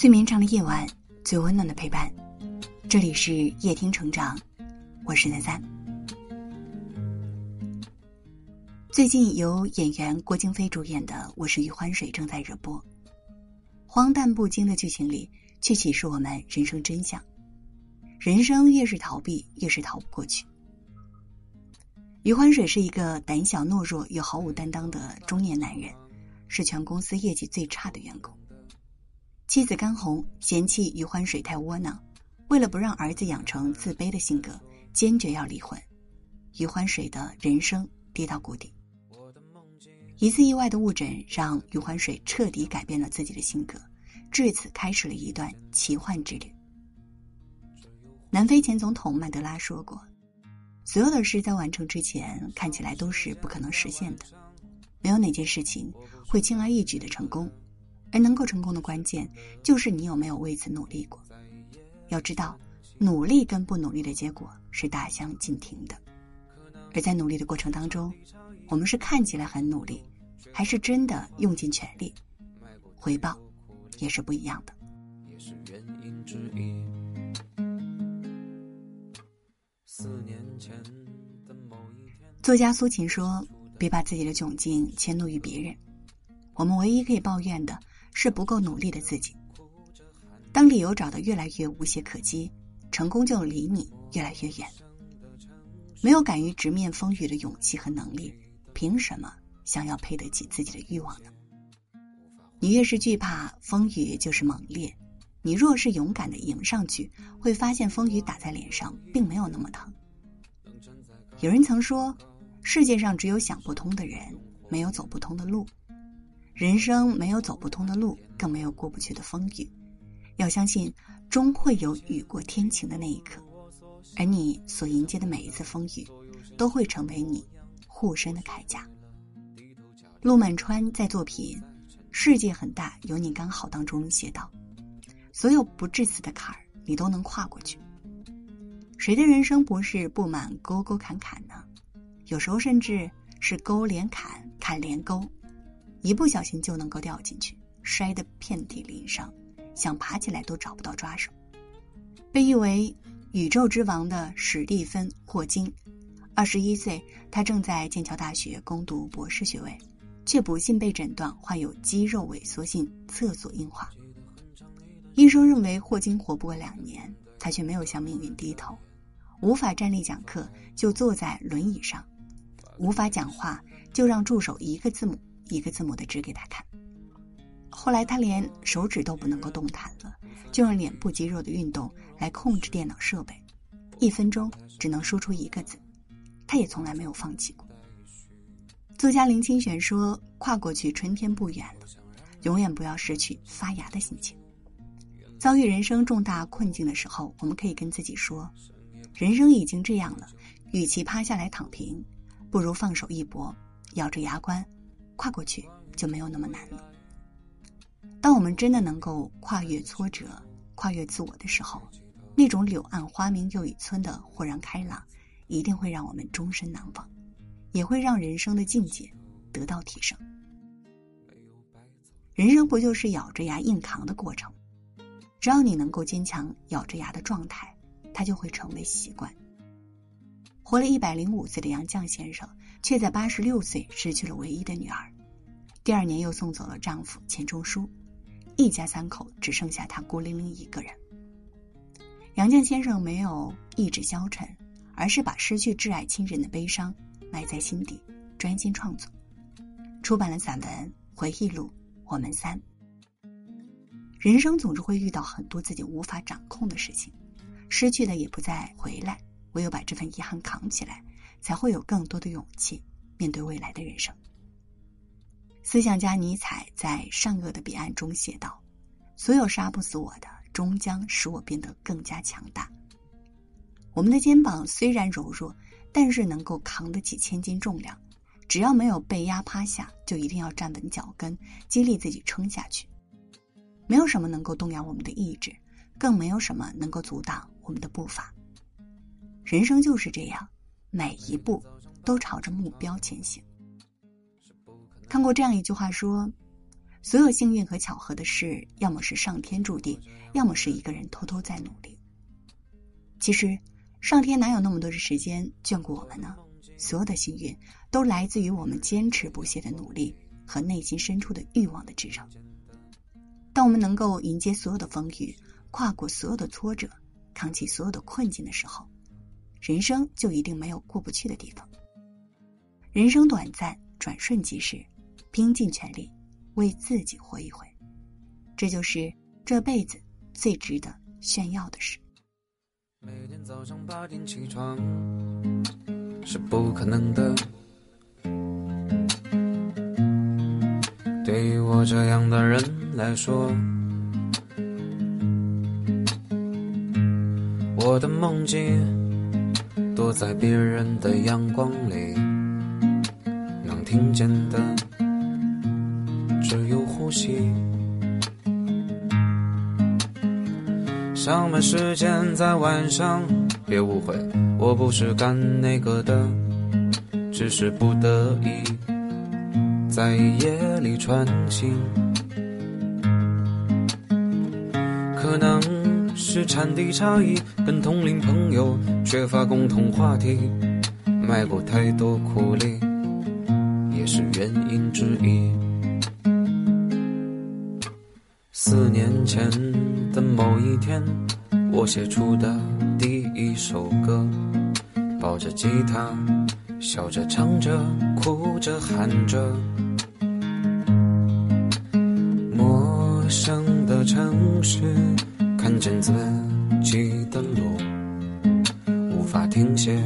最绵长的夜晚，最温暖的陪伴。这里是夜听成长，我是南三。最近由演员郭京飞主演的《我是余欢水》正在热播，荒诞不经的剧情里，却启示我们人生真相：人生越是逃避，越是逃不过去。余欢水是一个胆小懦弱又毫无担当的中年男人，是全公司业绩最差的员工。妻子甘红嫌弃余欢水太窝囊，为了不让儿子养成自卑的性格，坚决要离婚。余欢水的人生跌到谷底。一次意外的误诊让余欢水彻底改变了自己的性格，至此开始了一段奇幻之旅。南非前总统曼德拉说过：“所有的事在完成之前看起来都是不可能实现的，没有哪件事情会轻而易举的成功。”而能够成功的关键，就是你有没有为此努力过。要知道，努力跟不努力的结果是大相径庭的。而在努力的过程当中，我们是看起来很努力，还是真的用尽全力，回报也是不一样的。作家苏秦说：“别把自己的窘境迁怒于别人，我们唯一可以抱怨的。”是不够努力的自己。当理由找得越来越无懈可击，成功就离你越来越远。没有敢于直面风雨的勇气和能力，凭什么想要配得起自己的欲望呢？你越是惧怕风雨，就是猛烈；你若是勇敢的迎上去，会发现风雨打在脸上并没有那么疼。有人曾说，世界上只有想不通的人，没有走不通的路。人生没有走不通的路，更没有过不去的风雨。要相信，终会有雨过天晴的那一刻，而你所迎接的每一次风雨，都会成为你护身的铠甲。陆满川在作品《世界很大，有你刚好》当中写道：“所有不致死的坎儿，你都能跨过去。谁的人生不是布满沟沟坎坎呢？有时候甚至是沟连坎，坎连沟。”一不小心就能够掉进去，摔得遍体鳞伤，想爬起来都找不到抓手。被誉为“宇宙之王”的史蒂芬·霍金，二十一岁，他正在剑桥大学攻读博士学位，却不幸被诊断患有肌肉萎缩性侧索硬化。医生认为霍金活不过两年，他却没有向命运低头，无法站立讲课就坐在轮椅上，无法讲话就让助手一个字母。一个字母的指给他看。后来他连手指都不能够动弹了，就用脸部肌肉的运动来控制电脑设备，一分钟只能输出一个字。他也从来没有放弃过。作家林清玄说：“跨过去，春天不远了。永远不要失去发芽的心情。遭遇人生重大困境的时候，我们可以跟自己说：人生已经这样了，与其趴下来躺平，不如放手一搏，咬着牙关。”跨过去就没有那么难了。当我们真的能够跨越挫折、跨越自我的时候，那种“柳暗花明又一村”的豁然开朗，一定会让我们终身难忘，也会让人生的境界得到提升。人生不就是咬着牙硬扛的过程？只要你能够坚强咬着牙的状态，它就会成为习惯。活了一百零五岁的杨绛先生，却在八十六岁失去了唯一的女儿。第二年又送走了丈夫钱钟书，一家三口只剩下他孤零零一个人。杨绛先生没有意志消沉，而是把失去挚爱亲人的悲伤埋在心底，专心创作，出版了散文回忆录《我们三》。人生总是会遇到很多自己无法掌控的事情，失去的也不再回来。唯有把这份遗憾扛起来，才会有更多的勇气面对未来的人生。思想家尼采在《善恶的彼岸》中写道：“所有杀不死我的，终将使我变得更加强大。”我们的肩膀虽然柔弱，但是能够扛得起千斤重量。只要没有被压趴下，就一定要站稳脚跟，激励自己撑下去。没有什么能够动摇我们的意志，更没有什么能够阻挡我们的步伐。人生就是这样，每一步都朝着目标前行。看过这样一句话说：“所有幸运和巧合的事，要么是上天注定，要么是一个人偷偷在努力。其实，上天哪有那么多的时间眷顾我们呢？所有的幸运都来自于我们坚持不懈的努力和内心深处的欲望的支撑。当我们能够迎接所有的风雨，跨过所有的挫折，扛起所有的困境的时候，人生就一定没有过不去的地方。人生短暂，转瞬即逝，拼尽全力。为自己活一回，这就是这辈子最值得炫耀的事。每天早上八点起床是不可能的，对于我这样的人来说，我的梦境躲在别人的阳光里，能听见的。只有呼吸。上班时间在晚上，别误会，我不是干那个的，只是不得已在夜里穿行。可能是产地差异，跟同龄朋友缺乏共同话题，卖过太多苦力，也是原因之一。四年前的某一天，我写出的第一首歌，抱着吉他，笑着唱着，哭着喊着。陌生的城市，看见自己的路，无法停歇，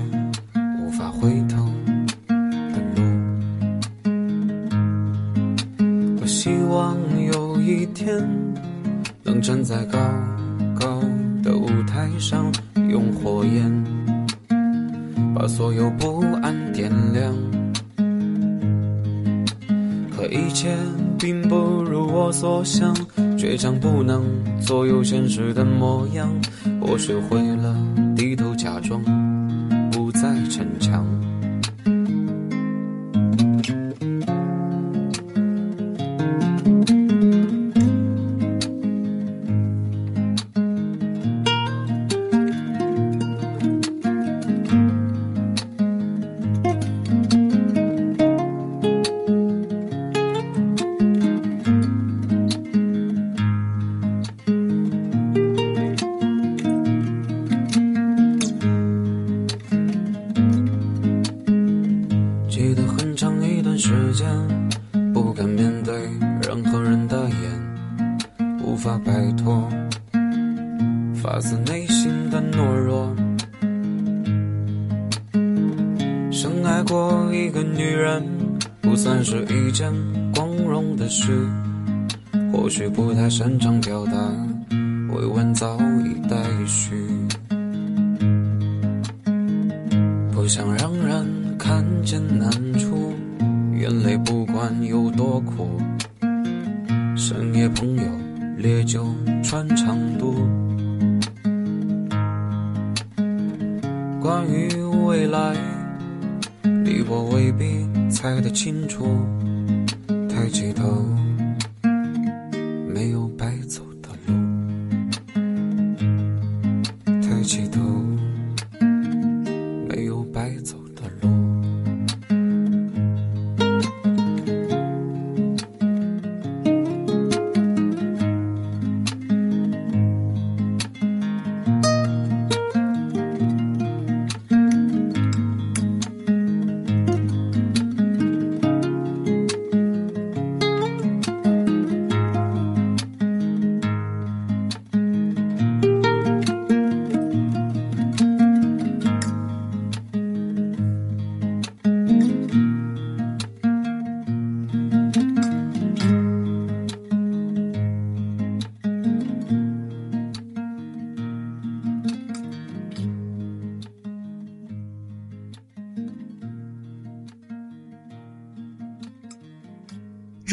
无法回头天。能站在高高的舞台上，用火焰把所有不安点亮。可一切并不如我所想，倔强不能左右现实的模样。我学会了低头假装，不再逞强。无法摆脱发自内心的懦弱。深爱过一个女人，不算是一件光荣的事。或许不太擅长表达，未完早已待续。穿肠度，关于未来，你我未必猜得清楚。抬起头。